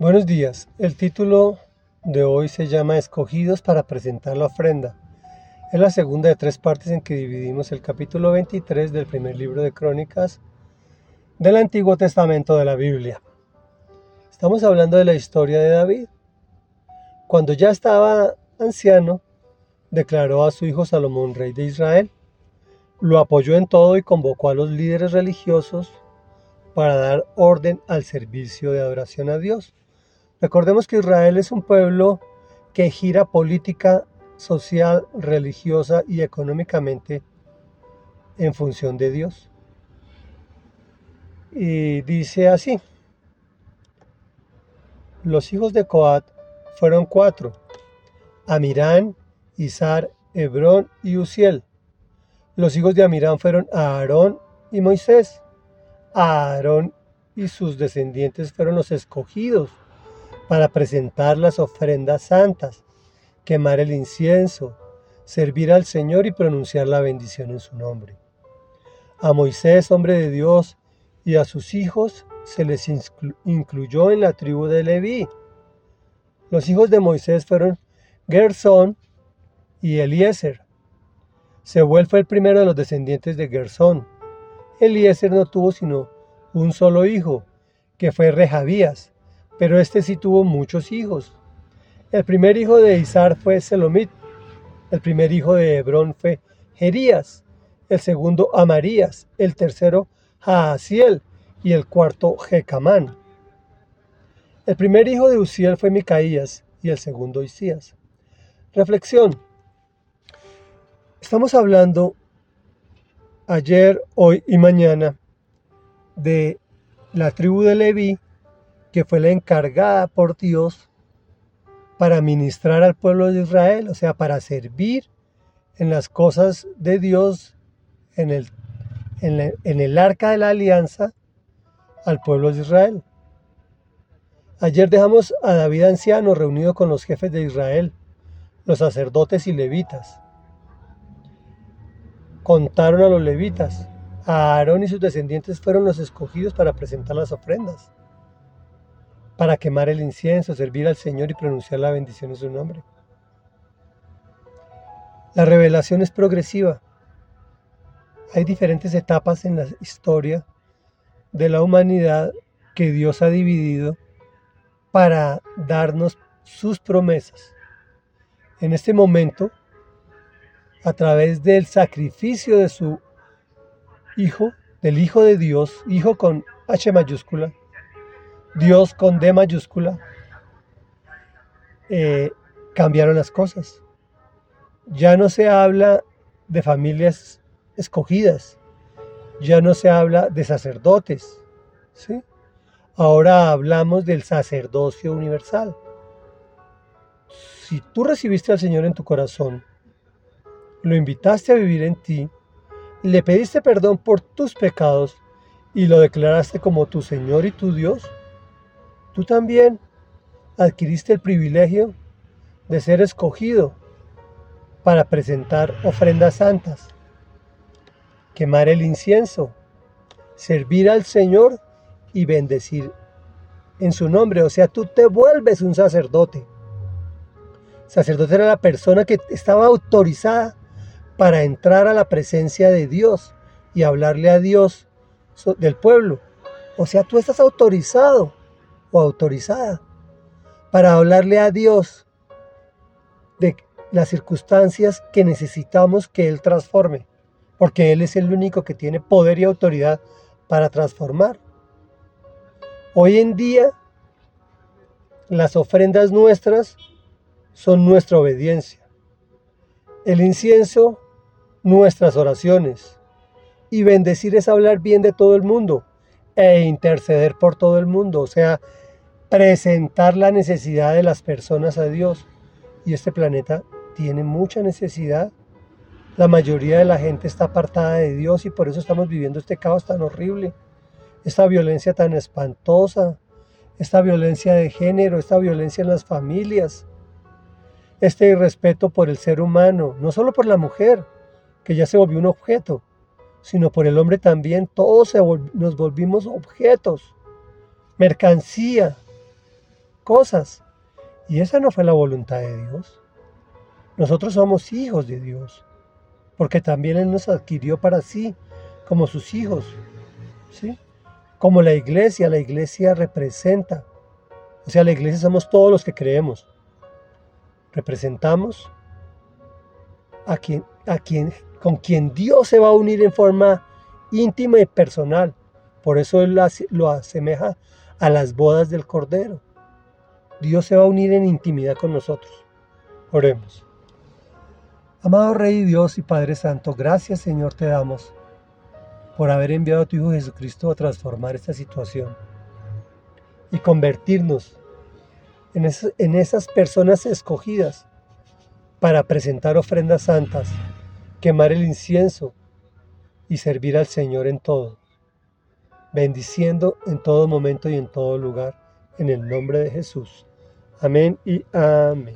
Buenos días. El título de hoy se llama Escogidos para presentar la ofrenda. Es la segunda de tres partes en que dividimos el capítulo 23 del primer libro de Crónicas del Antiguo Testamento de la Biblia. Estamos hablando de la historia de David. Cuando ya estaba anciano, declaró a su hijo Salomón rey de Israel. Lo apoyó en todo y convocó a los líderes religiosos para dar orden al servicio de adoración a Dios. Recordemos que Israel es un pueblo que gira política, social, religiosa y económicamente en función de Dios. Y dice así, los hijos de Coat fueron cuatro, Amirán, Izar, Hebrón y Uziel. Los hijos de Amirán fueron Aarón y Moisés. Aarón y sus descendientes fueron los escogidos para presentar las ofrendas santas, quemar el incienso, servir al Señor y pronunciar la bendición en su nombre. A Moisés, hombre de Dios, y a sus hijos se les incluyó en la tribu de Leví. Los hijos de Moisés fueron Gersón y Eliezer. Sebuel fue el primero de los descendientes de Gersón. Eliezer no tuvo sino un solo hijo, que fue Rehabías, pero este sí tuvo muchos hijos. El primer hijo de Isar fue Selomit, el primer hijo de Hebrón fue Jerías, el segundo Amarías, el tercero Jaasiel y el cuarto Jecamán. El primer hijo de Uziel fue Micaías y el segundo Isías. Reflexión. Estamos hablando ayer, hoy y mañana de la tribu de Leví que fue la encargada por Dios para ministrar al pueblo de Israel, o sea, para servir en las cosas de Dios, en el, en, el arca de la alianza, al pueblo de Israel. Ayer dejamos a David anciano reunido con los jefes de Israel, los sacerdotes y levitas. Contaron a los levitas. A Aarón y sus descendientes fueron los escogidos para presentar las ofrendas para quemar el incienso, servir al Señor y pronunciar la bendición en su nombre. La revelación es progresiva. Hay diferentes etapas en la historia de la humanidad que Dios ha dividido para darnos sus promesas. En este momento, a través del sacrificio de su Hijo, del Hijo de Dios, Hijo con H mayúscula, Dios con D mayúscula, eh, cambiaron las cosas. Ya no se habla de familias escogidas, ya no se habla de sacerdotes, ¿sí? Ahora hablamos del sacerdocio universal. Si tú recibiste al Señor en tu corazón, lo invitaste a vivir en ti, le pediste perdón por tus pecados y lo declaraste como tu Señor y tu Dios, Tú también adquiriste el privilegio de ser escogido para presentar ofrendas santas, quemar el incienso, servir al Señor y bendecir en su nombre. O sea, tú te vuelves un sacerdote. Sacerdote era la persona que estaba autorizada para entrar a la presencia de Dios y hablarle a Dios del pueblo. O sea, tú estás autorizado o autorizada para hablarle a Dios de las circunstancias que necesitamos que Él transforme, porque Él es el único que tiene poder y autoridad para transformar. Hoy en día, las ofrendas nuestras son nuestra obediencia. El incienso, nuestras oraciones. Y bendecir es hablar bien de todo el mundo e interceder por todo el mundo. O sea, presentar la necesidad de las personas a Dios. Y este planeta tiene mucha necesidad. La mayoría de la gente está apartada de Dios y por eso estamos viviendo este caos tan horrible, esta violencia tan espantosa, esta violencia de género, esta violencia en las familias, este irrespeto por el ser humano, no solo por la mujer, que ya se volvió un objeto, sino por el hombre también. Todos nos volvimos objetos, mercancía, cosas. Y esa no fue la voluntad de Dios. Nosotros somos hijos de Dios, porque también Él nos adquirió para sí, como sus hijos. ¿sí? Como la iglesia, la iglesia representa. O sea, la iglesia somos todos los que creemos. Representamos a quien, a quien, con quien Dios se va a unir en forma íntima y personal. Por eso Él lo asemeja a las bodas del Cordero. Dios se va a unir en intimidad con nosotros. Oremos. Amado Rey Dios y Padre Santo, gracias Señor te damos por haber enviado a tu Hijo Jesucristo a transformar esta situación y convertirnos en, en esas personas escogidas para presentar ofrendas santas, quemar el incienso y servir al Señor en todo, bendiciendo en todo momento y en todo lugar, en el nombre de Jesús. Amém e amém.